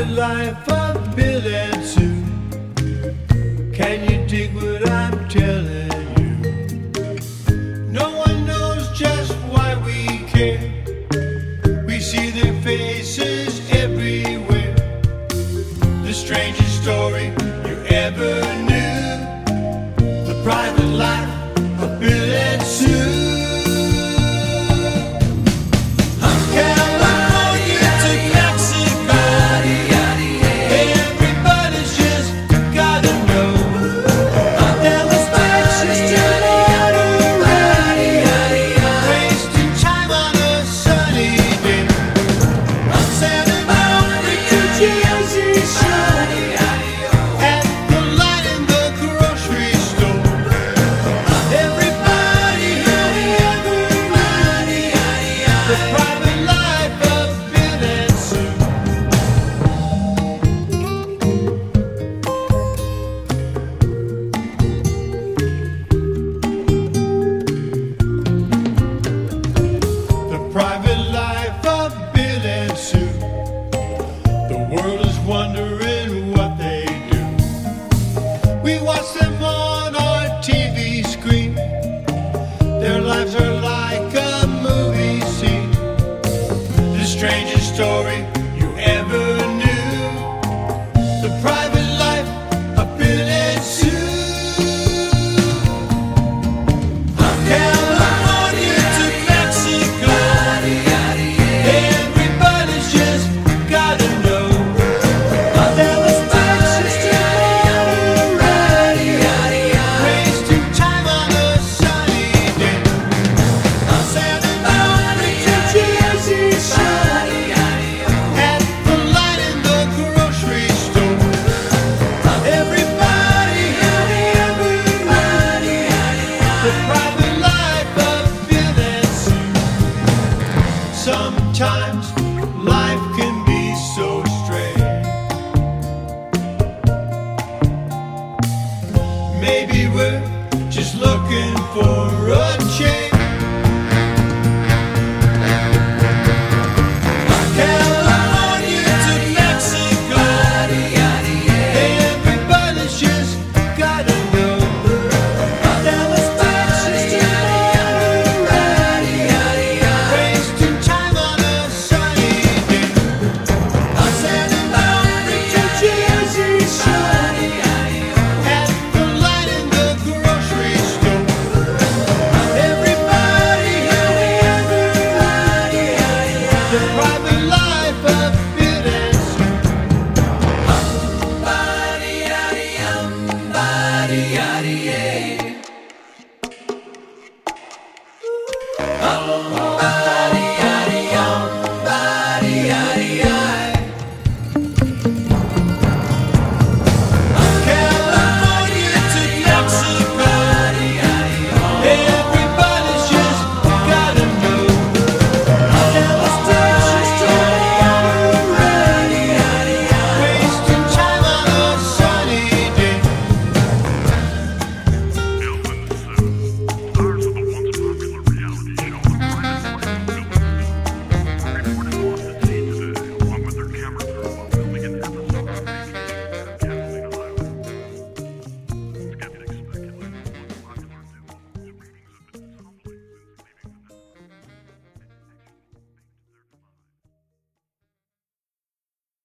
the life of Bill and Sue. Can you dig what I'm telling? We watch them on our TV screen. Their lives are like a movie scene. The strangest story you ever Sometimes life can be so strange. Maybe we're just looking for a change. body, yaddy.